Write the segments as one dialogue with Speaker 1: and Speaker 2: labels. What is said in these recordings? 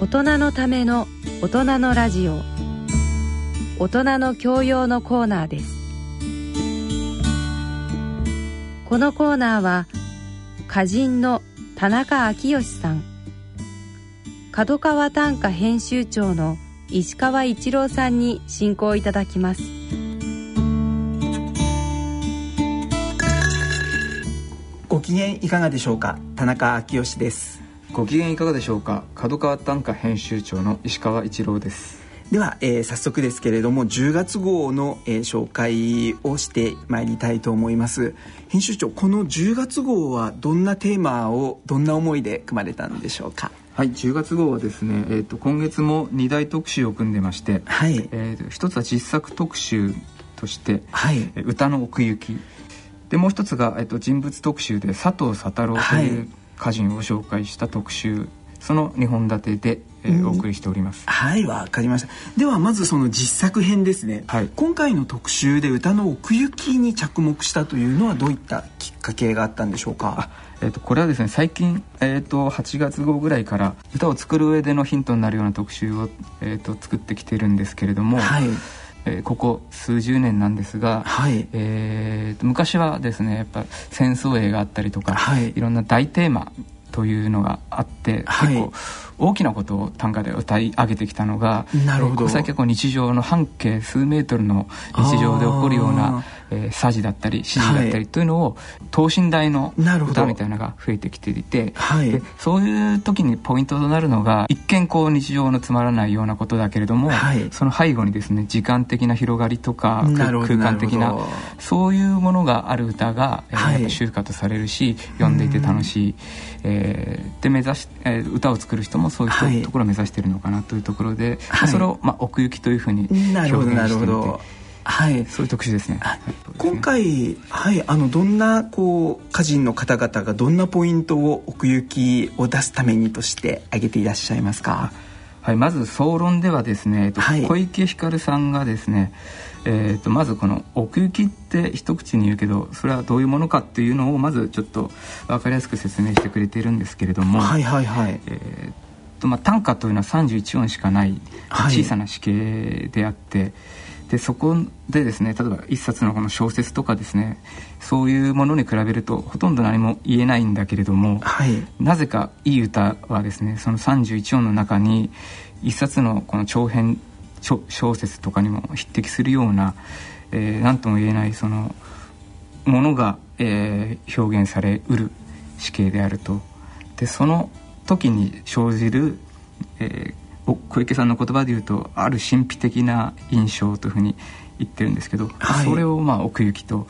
Speaker 1: 大人のための大人のラジオ。大人の教養のコーナーです。このコーナーは歌人の田中昭義さん。角川短歌編集長の石川一郎さんに進行いただきます。
Speaker 2: ご機嫌いかがでしょうか？田中昭義です。
Speaker 3: ご機嫌いかがでしょうか？角川短歌編集長の石川一郎です。
Speaker 2: では、えー、早速ですけれども10月号の、えー、紹介をしてまいりたいと思います。編集長この10月号はどんなテーマをどんな思いで組まれたんでしょうか？
Speaker 3: はい10月号はですね、えーと、今月も2大特集を組んでまして、はい。えー、一つは実作特集として「はい、歌の奥行き」でもう一つが、えーと、人物特集で佐藤佐太郎という歌人を紹介した特集、はい、その2本立てで、えー、お送りしております。
Speaker 2: はいわかりました。ではまずその実作編ですね、はい、今回の特集で歌の奥行きに着目したというのはどういったきっかけがあったんでしょうか？
Speaker 3: えーと、これはですね最近、えーと、8月号ぐらいから歌を作る上でのヒントになるような特集を、えーと、作ってきてるんですけれども、はいえー、ここ数十年なんですが、はい。えー、昔はですねやっぱ戦争映があったりとか、はい、いろんな大テーマというのがあって、はい、結構大きなことを短歌で歌い上げてきたのがなるほど、最近結構日常の半径数メートルの日常で起こるようなえー、サジだったり指示だったりというのを、等身大の歌みたいなのが増えてきていて、はい、でそういう時にポイントとなるのが一見こう日常のつまらないようなことだけれども、はい、その背後にですね時間的な広がりとか空間的なそういうものがある歌が、えー、やっぱ集歌とされるし読んでいて楽しい、えー、で目指し、えー、歌を作る人もそういうところを目指しているのかなというところで、はい、それを、まあ、奥行きというふうに表現していて。はい、そういう特集ですね。
Speaker 2: 今回、はい、あのどんなこう歌人の方々がどんなポイントを奥行きを出すためにとして挙げていらっしゃいますか？
Speaker 3: はい、まず総論ではですね、えっと、はい、小池ひかるさんがですね、えっとまずこの奥行きって一口に言うけどそれはどういうものかっていうのをまずちょっと分かりやすく説明してくれているんですけれども、はいはいはい、えー、っとまあ短歌というのは31音しかない小さな詞形であって、はいでそこでですね例えば一冊のこの小説とかですねそういうものに比べるとほとんど何も言えないんだけれども、はい、なぜかいい歌はですねその31音の中に一冊のこの長編小説とかにも匹敵するような何、えー、とも言えないそのものが、えー、表現されうる死刑であると。でその時に生じる、えー、小池さんの言葉で言うとある神秘的な印象というふうに言ってるんですけど、はい、それをまあ奥行きと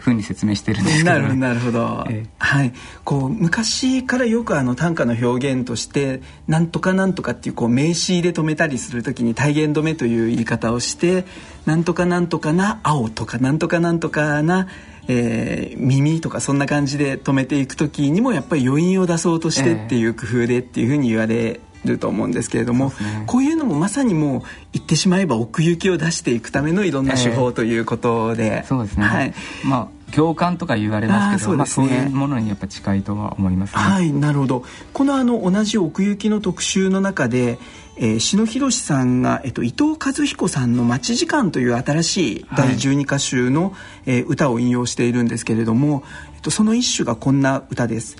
Speaker 3: ふうに説明してるんですけど、
Speaker 2: ね、なるほど、えー、はい。こう昔からよくあの短歌の表現として「なんとかなんとか」っていうこう名詞で止めたりする時に体言止めという言い方をして「なんとかなんとかな青」とか「なんとかなんとかな」えー、耳とかそんな感じで止めていく時にもやっぱり余韻を出そうとしてっていう工夫でっていうふうに言われると思うんですけれども、ね、こういうのもまさにもう言ってしまえば奥行きを出していくためのいろんな手法ということで、え
Speaker 3: ー、そうですね、はい、まあ共感とか言われますけど、まあ、そういうものにやっぱ近いとは思います、ね、
Speaker 2: はいなるほど。このあの同じ奥行きの特集の中で、えー、篠弘さんが、えっと、伊藤和彦さんの「待ち時間」という新しい第12歌集の、はい、えー、歌を引用しているんですけれども、えっと、その一首がこんな歌です。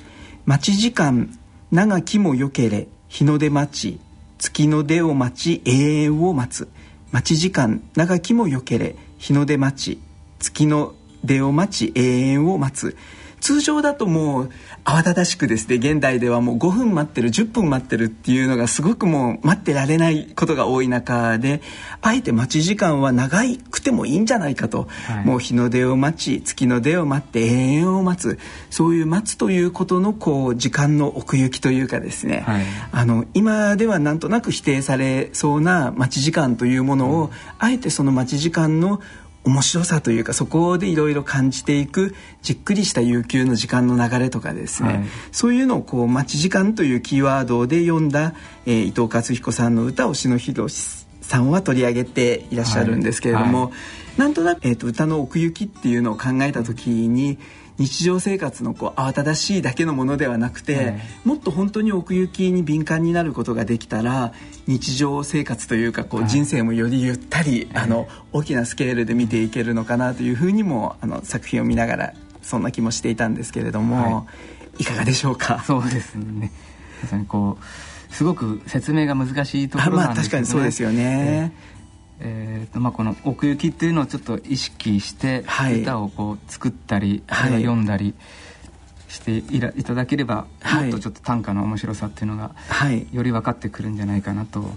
Speaker 2: 待ち時間長きもよけれ日の出待ち月の出を待ち永遠を待つ。待ち時間長きもよけれ日の出待ち月の出を待ち永遠を待つ。通常だともう慌ただしくですね現代ではもう5分待ってる10分待ってるっていうのがすごくもう待ってられないことが多い中であえて待ち時間は長くてもいいんじゃないかと、はい、もう日の出を待ち月の出を待って永遠を待つ。そういう待つということのこう時間の奥行きというかですね、はい、あの今ではなんとなく否定されそうな待ち時間というものを、うん、あえてその待ち時間の面白さというかそこでいろいろ感じていくじっくりした悠久の時間の流れとかですね、はい、そういうのをこう待ち時間というキーワードで読んだ、えー、伊藤克彦さんの歌を篠弘さんは取り上げていらっしゃるんですけれども、はい。はい、なんとなく、えーと、歌の奥行きっていうのを考えた時に日常生活のこう慌ただしいだけのものではなくて、えー、もっと本当に奥行きに敏感になることができたら日常生活というかこう人生もよりゆったり、はい、あの大きなスケールで見ていけるのかなというふうにもあの作品を見ながらそんな気もしていたんですけれども、はい、いかがでしょうか？
Speaker 3: そうですね。まさにこうすごく説明が難しいところなんですね、まあ、確かに
Speaker 2: そうですよね、
Speaker 3: えーとまあ、この奥行きっていうのをちょっと意識して歌をこう作ったり、はい、読んだりしていらいただければ、はい、もっとちょっと短歌の面白さっていうのが、はい、より分かってくるんじゃないかなと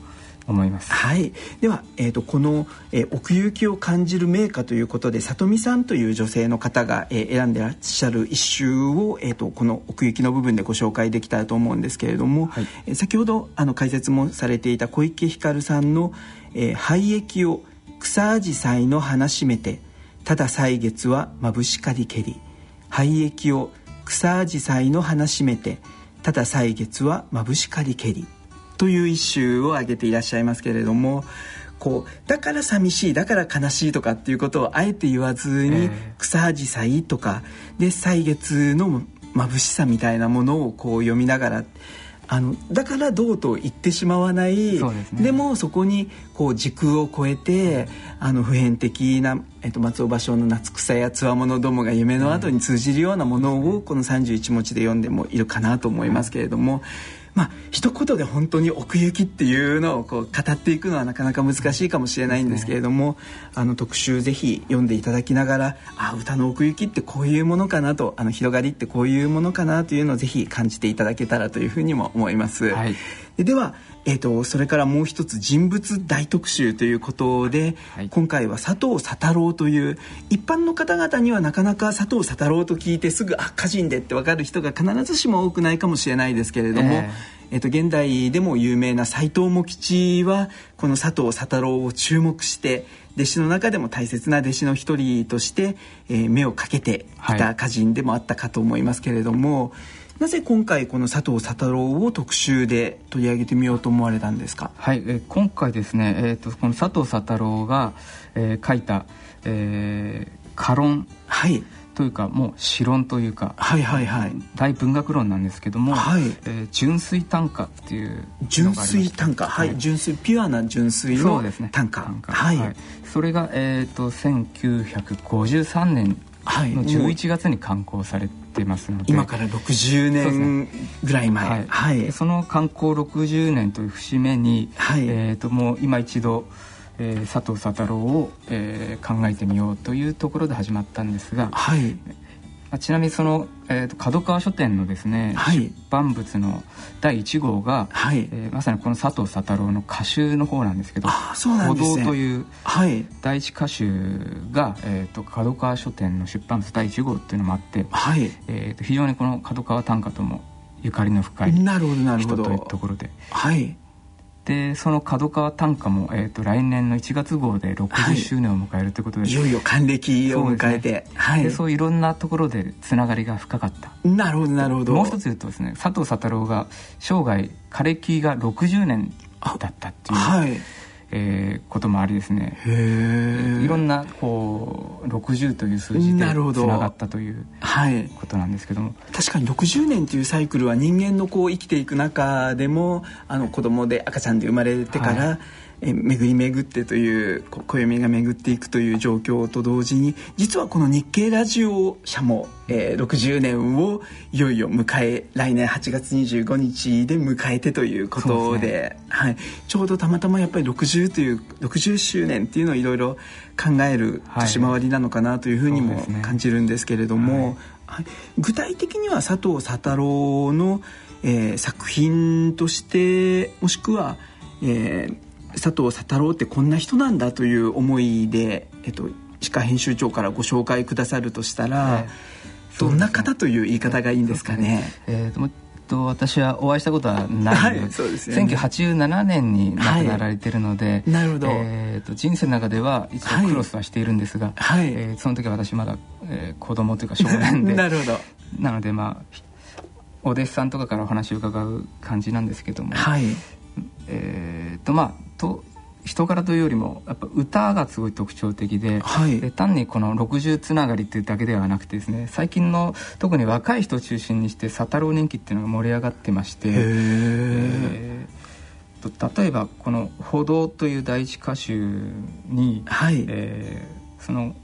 Speaker 3: 思います。
Speaker 2: はい。では、えっ、ー、とこの、えー、奥行きを感じる名歌ということで、里見さんという女性の方が、えー、選んでらっしゃる一首をえっ、ー、とこの奥行きの部分でご紹介できたらと思うんですけれども、はい、えー、先ほどあの解説もされていた小池ひかるさんの、えー、廃液を草アジサイの花しめて、ただ歳月はまぶしかりけり、廃液を草アジサイの花しめて、ただ歳月はまぶしかりけり。という一首を挙げていらっしゃいますけれどもこうだから寂しいだから悲しいとかっていうことをあえて言わずに草アジサイとかで歳月の眩しさみたいなものをこう読みながらあのだからどうと言ってしまわないで,、ね、でもそこにこう時空を超えてあの普遍的な、えっと、松尾芭蕉の「夏草やつわものどもが夢の後に通じるようなものをこの31文字で読んでもいるかなと思いますけれども。まあ一言で本当に奥行きっていうのをこう語っていくのはなかなか難しいかもしれないんですけれども、あの特集ぜひ読んでいただきながらあ歌の奥行きってこういうものかなとあの広がりってこういうものかなというのをぜひ感じていただけたらというふうにも思います。はい、でではえーと、それからもう一つ人物大特集ということで、はい、今回は佐藤佐太郎という一般の方々にはなかなか佐藤佐太郎と聞いてすぐあ歌人でって分かる人が必ずしも多くないかもしれないですけれども、えーえっと、現代でも有名な斎藤茂吉はこの佐藤佐太郎を注目して弟子の中でも大切な弟子の一人として、えー、目をかけていた歌人でもあったかと思いますけれども、はいなぜ今回この佐藤佐太郎を特集で取り上げてみようと思われたんですか？
Speaker 3: はい、えー、今回ですね、えっ、ー、とこの佐藤佐太郎が、えー、書いた、えー、歌論。はい。というかもう詩論というか、
Speaker 2: はいはいはい、
Speaker 3: 大文学論なんですけども、はい。えー、純粋短歌っていう
Speaker 2: 純粋短歌、はい、はい、純粋ピュアな純粋の短歌、ね、はい、はい、
Speaker 3: それが、えーと、と1953年の11月に刊行されてますので。
Speaker 2: 今から60年ぐらい前、
Speaker 3: はい、はい、その観光60年という節目に、はい、えー、ともう今一度、えー、佐藤佐太郎を、えー、考えてみようというところで始まったんですが、はい、あ、ちなみにその、えーと、角川書店のですね、はい、出版物の第1号が、はい。えー、まさにこの佐藤佐太郎の歌集の方なんですけど「
Speaker 2: そうなんです、
Speaker 3: ね、という第一歌集が、えーと、角川書店の出版物第1号っていうのもあって、はい。えーと、非常にこの角川短歌ともゆかりの深い
Speaker 2: なるほどなるほ
Speaker 3: ど。というところで。はいでその角川短歌も、えーと、来年の1月号で60周年を迎えるということで、
Speaker 2: はい、いよいよ還暦を迎えて。そう、ね、
Speaker 3: はい、でそういろんなところでつながりが深かった。
Speaker 2: なるほどなるほど。
Speaker 3: もう一つ言うとですね佐藤佐太郎が生涯枯れ木が60年だったっていう、はいえー、こともありですね。いろんなこう60という数字でつながったということなんですけども、はい、
Speaker 2: 確かに60年というサイクルは人間のこう生きていく中でもあの子供で赤ちゃんで生まれてから、はいえ巡り巡ってという暦が巡っていくという状況と同時に実はこの日経ラジオ社も、えー、60年をいよいよ迎え来年8月25日で迎えてということで、ね、はい、ちょうどたまたまやっぱり60という60周年っていうのをいろいろ考える年回りなのかなというふうにも感じるんですけれども、はい。はい、具体的には佐藤佐太郎の、えー、作品としてもしくは、えー、佐藤佐太郎ってこんな人なんだという思いで、えっと、歯科編集長からご紹介くださるとしたら、どんな方という言い方がいいんですかね？
Speaker 3: えー、と私はお会いしたことはない。ので,、そうですね、1987年に亡くなられてるので、
Speaker 2: なるほど、
Speaker 3: えーと、人生の中では一度クロスはしているんですが、はい。えー、その時は私まだ、えー、子供というか少年で。
Speaker 2: なるほど。
Speaker 3: なのでまあお弟子さんとかからお話を伺う感じなんですけども、はい。えーとまあ、と人柄というよりもやっぱ歌がすごい特徴的ではい、で単にこの60つながりっていうだけではなくてですね最近の特に若い人を中心にして佐太郎人気っていうのが盛り上がってまして、えー、例えばこの「歩道」という第一歌集に、はい、えー、その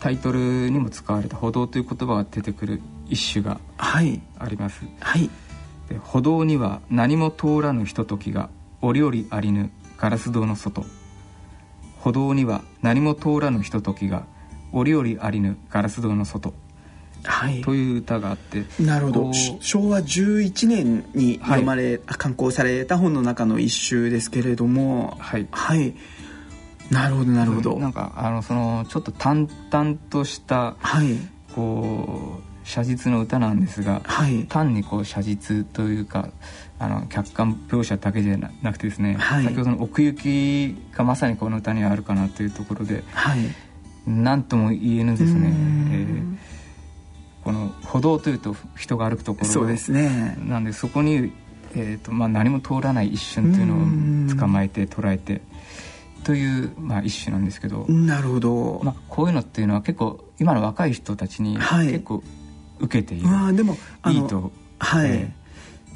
Speaker 3: タイトルにも使われた「歩道」という言葉が出てくる一首があります。はい、で歩道には何も通らぬひとときが折々ありぬガラス戸の外。歩道には何も通らぬひとときが折々ありぬガラス戸の外。はい、という歌があって
Speaker 2: なるほど。昭和11年に読まれ、はい、刊行された本の中の一首ですけれどもはい、はい、なるほどなるほど、
Speaker 3: なんかあのそのちょっと淡々とした、はい、こう写実の歌なんですが、はい、単にこう写実というかあの客観描写だけじゃなくてですね、はい、先ほどの奥行きがまさにこの歌にはあるかなというところで、はい、何とも言えぬですね、えー、この歩道というと人が歩くところそうですね。なんでそこに、えーとまあ、何も通らない一瞬というのを捕まえて捉えてという、まあ、一種なんですけど。
Speaker 2: なるほど、
Speaker 3: まあ、こういうのっていうのは結構今の若い人たちに結構受けている、
Speaker 2: はい、でもいいと。はい、えー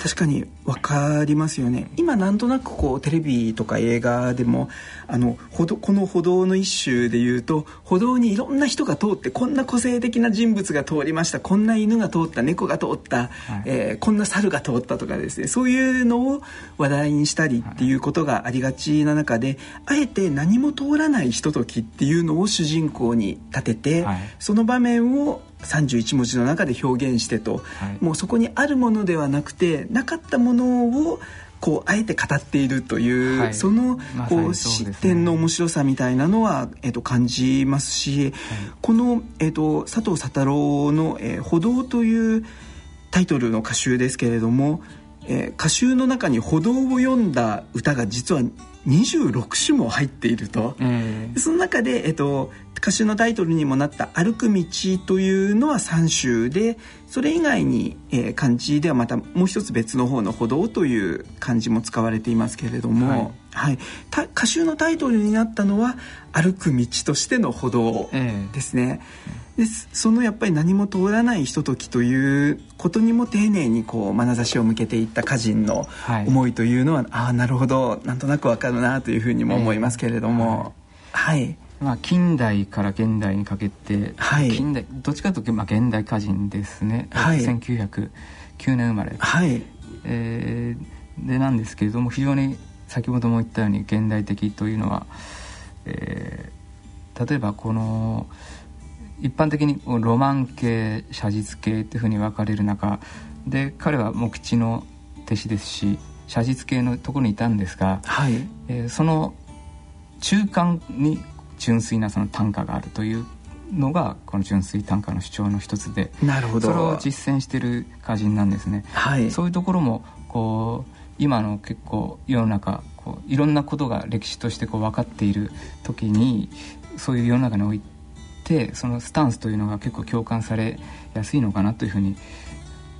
Speaker 2: 確かに分かりますよね。今なんとなくこうテレビとか映画でもあの歩道この歩道の一種でいうと歩道にいろんな人が通ってこんな個性的な人物が通りました。こんな犬が通った猫が通った、はい、えー、こんな猿が通ったとかですね。そういうのを話題にしたりっていうことがありがちな中で、はい、あえて何も通らないひとときっていうのを主人公に立てて、はい、その場面を31文字の中で表現してと、はい、もうそこにあるものではなくてなかったものをこうあえて語っているという、はい、そのこう視点の面白さみたいなのは、えー、と感じますし、はい、この、えー、と佐藤佐太郎の、えー「歩道」というタイトルの歌集ですけれども、えー、歌集の中に歩道を読んだ歌が実は26種も入っていると、えー、その中で、えっと、歌集のタイトルにもなった「歩く道」というのは3種でそれ以外に、えー、漢字ではまたもう一つ別の方の「歩道」という漢字も使われていますけれども、はい、はい、歌集のタイトルになったのは「歩く道」としての歩道ですね。えーでそのやっぱり何も通らないひとときということにも丁寧にこう眼差しを向けていった歌人の思いというのは、はい、ああなるほどなんとなくわかるなというふうにも思いますけれども、えー、はい、
Speaker 3: まあ、近代から現代にかけて、はい、近代どっちかというとまあ現代歌人ですね、はい、1909年生まれ、はい。えー、でなんですけれども非常に先ほども言ったように現代的というのは、えー、例えばこの「一般的にロマン系写実系っていうふうに分かれる中で彼は木地の弟子ですし写実系のところにいたんですが、はい。えー、その中間に純粋なその短歌があるというのがこの純粋短歌の主張の一つでなるほど。それを実践してる歌人なんですね。はい、そういうところもこう今の結構世の中こういろんなことが歴史としてこう分かっている時にそういう世の中においててそのスタンスというのが結構共感されやすいのかなというふうに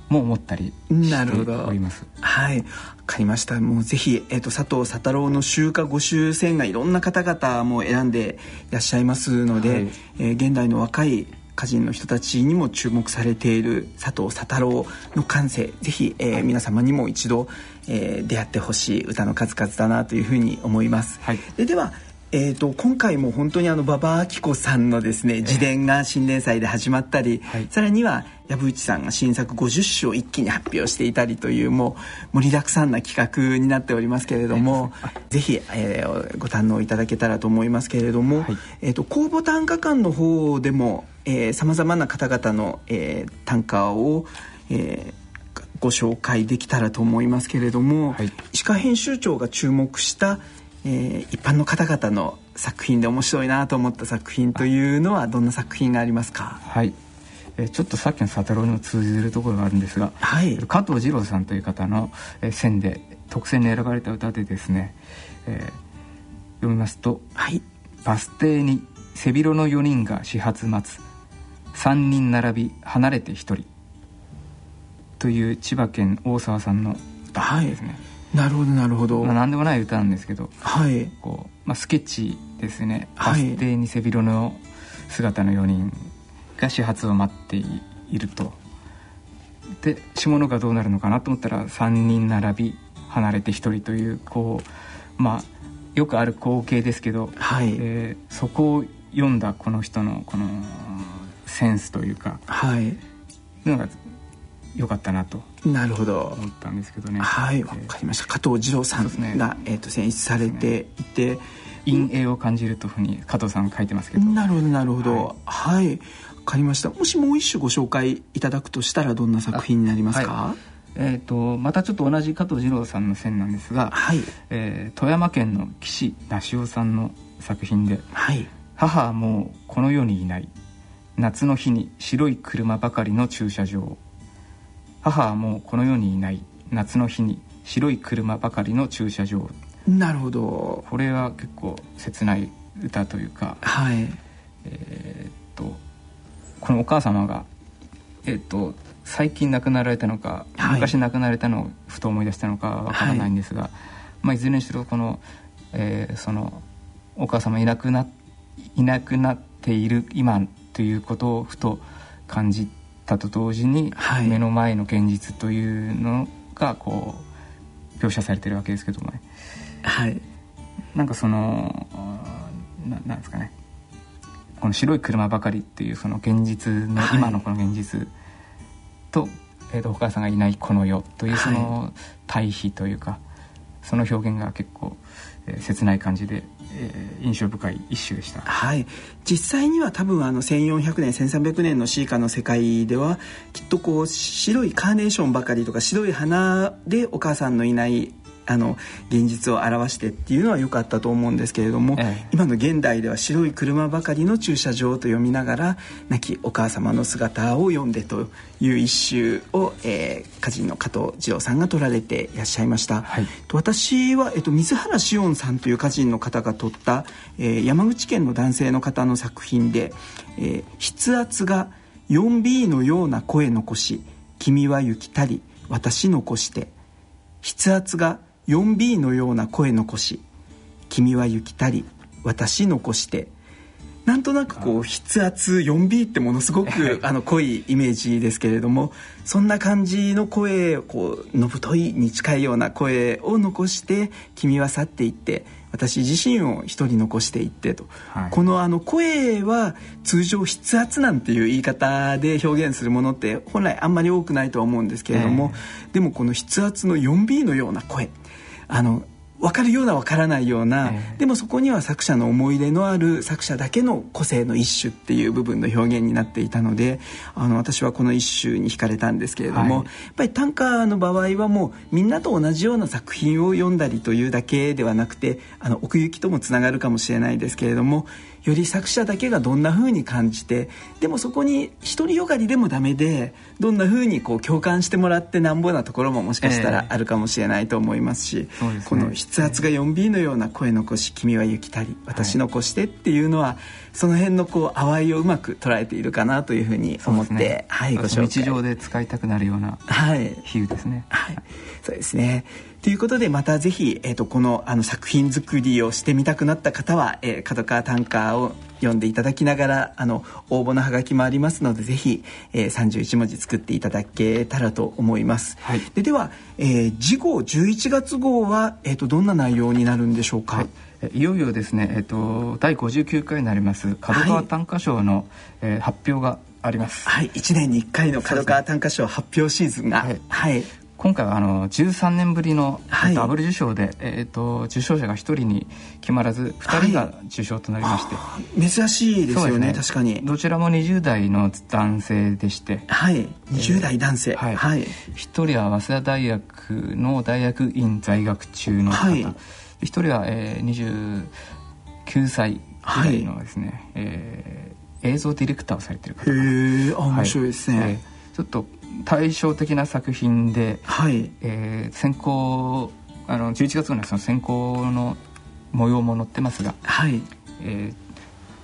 Speaker 3: も思ったりしております。
Speaker 2: はい、わかりました。もうぜひえっ、ー、と佐藤佐太郎の集歌五周線がいろんな方々も選んでいらっしゃいますので、はい、えー、現代の若い歌人の人たちにも注目されている佐藤佐太郎の感性ぜひ、えー、皆様にも一度、えー、出会ってほしい歌の数々だなというふうに思います。はい、でではえーと、今回も本当にあの馬場明子さんのですね自伝が新連載で始まったり、はい、さらには藪内さんが新作50首を一気に発表していたりというもう盛りだくさんな企画になっておりますけれども、ぜひ、えー、ご堪能いただけたらと思いますけれども、はい、えーと、公募短歌館の方でもさまざまな方々の、えー、短歌を、えー、ご紹介できたらと思いますけれども、はい、石川編集長が注目した「えー、一般の方々の作品で面白いなと思った作品というのはどんな作品がありますか？
Speaker 3: はい、えー、ちょっとさっきの佐太郎にも通じるところがあるんですが、はい、加藤二郎さんという方の、えー、選で特選に選ばれた歌でですね、えー、読みますと、はい、バス停に背広の4人が始発待つ3人並び離れて1人という千葉県大沢さんの歌ですね、はい
Speaker 2: なるほどなるほど、
Speaker 3: まあ、何でもない歌なんですけど、
Speaker 2: はい。
Speaker 3: こうまあ、スケッチですね。バス停に背広の姿の4人が始発を待っていると。で下のがどうなるのかなと思ったら3人並び離れて1人というこうまあよくある光景ですけど、
Speaker 2: はい。
Speaker 3: えー、そこを読んだこの人のこのセンスというか、
Speaker 2: はい、
Speaker 3: のが良かったなと
Speaker 2: なるほど。
Speaker 3: 思ったんですけどね。
Speaker 2: はいわ、かりました。加藤二郎さんが、ね。えーと、選出されていて、
Speaker 3: 陰影を感じるというふうに加藤さん書いてますけど。
Speaker 2: なるほどなるほど。はい、はい、分かりました。もしもう一種ご紹介いただくとしたらどんな作品になりますか、
Speaker 3: えーと、またちょっと同じ加藤二郎さんの線なんですが、
Speaker 2: はい。
Speaker 3: えー、富山県の岸梨夫さんの作品で「
Speaker 2: はい、
Speaker 3: 母はもうこの世にいない。夏の日に白い車ばかりの駐車場」母はもうこの世にいない夏の日に白い車ばかりの駐車場。
Speaker 2: なるほど。
Speaker 3: これは結構切ない歌というか
Speaker 2: はい。
Speaker 3: えー、っとこのお母様がえー、っと最近亡くなられたのか、はい、昔亡くなられたのをふと思い出したのかわからないんですが、はい。まあ、いずれにしろこの,、えー、そのお母様いなくないなくなっている今ということをふと感じたと同時に、はい、目の前の現実というのがこう描写されてるわけですけどもね。
Speaker 2: はい、
Speaker 3: なんかそのななんですかね。この白い車ばかりっていうその現実の、今のこの現実と,、えー、とお母さんがいないこの世というその対比というか、その表現が結構、えー、切ない感じで、えー、印象深い一首でした。
Speaker 2: はい実際には多分あの1400年1300年のシーカの世界ではきっとこう白いカーネーションばかりとか白い花でお母さんのいないあの現実を表してっていうのは良かったと思うんですけれども、ええ、今の現代では白い車ばかりの駐車場と読みながら亡きお母様の姿を読んでという一首を、えー、歌人の加藤二郎さんが取られていらっしゃいました、はい、私は、えっと、水原紫音さんという歌人の方が撮った、えー、山口県の男性の方の作品で「えー、筆圧が 4B のような声残し君は行きたり私残して」筆圧が 4B のような声残し君は行きたり私残してなんとなくこう筆圧 4B ってものすごく あの濃いイメージですけれどもそんな感じの声こうのぶといに近いような声を残して君は去っていって私自身を一人残していってと、はい、このあの声は通常筆圧なんていう言い方で表現するものって本来あんまり多くないとは思うんですけれども、えー、でもこの筆圧の 4B のような声あの分かるような分からないような、えー、でもそこには作者の思い出のある作者だけの個性の一種っていう部分の表現になっていたのであの私はこの一種に惹かれたんですけれども、はい、やっぱり短歌の場合はもうみんなと同じような作品を読んだりというだけではなくてあの奥行きともつながるかもしれないですけれどもより作者だけがどんな風に感じてでもそこに独りよがりでもダメでどんな風にこう共感してもらってなんぼなところももしかしたらあるかもしれないと思いますし、えーすね、この筆圧が 4B のような声残し「君は行きたり私残して」っていうのは、はい、その辺のこう淡いをうまく捉えているかなというふうに思って、ね、はいご紹介。
Speaker 3: 日常で使いたくなるような比喩ですね。
Speaker 2: はい、そうですねということでまたぜひ、えーと、このあの作品作りをしてみたくなった方は、えー、角川短歌を読んでいただきながらあの応募のハガキもありますのでぜひ、えー、31文字作っていただけたらと思います。はい、ででは、えー、次号11月号は、えーと、どんな内容になるんでしょうか、はい。
Speaker 3: いよいよですね、えっと、第59回になります角川短歌賞の、はい、えー、発表があります。
Speaker 2: はい、1年に1回の角川短歌賞発表シーズンが、はい、はい、
Speaker 3: 今回はあの13年ぶりのダブル受賞で、はい、えーと、受賞者が1人に決まらず2人が受賞となりまして、は
Speaker 2: い、珍しいですよね、ね、確かに。
Speaker 3: どちらも20代の男性でして。
Speaker 2: はい。20代男性、えー、はい、
Speaker 3: 1人は早稲田大学の大学院在学中の方、はい、1人は、えー、29歳ぐらいのですね、はい、えー、映像ディレクターをされてる方
Speaker 2: へえ面白いですね、はい。え
Speaker 3: ー、ちょっと対照的な作品で、
Speaker 2: はい。
Speaker 3: えー、先行あの11月のその先行の模様も載ってますが、
Speaker 2: はい。
Speaker 3: えー、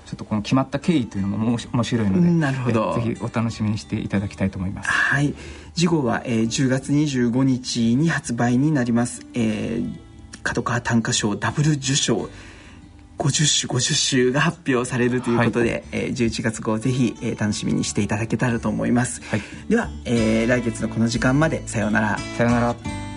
Speaker 3: ちょっとこの決まった経緯というのも面白いのでなるほど。ぜひお楽しみにしていただきたいと思います。
Speaker 2: はい。次号は、えー、10月25日に発売になります、えー、角川短歌賞ダブル受賞50首50首が発表されるということで、はい、えー、11月号ぜひ、えー、楽しみにしていただけたらと思います、はい、では、えー、来月のこの時間までさようなら。
Speaker 3: さようなら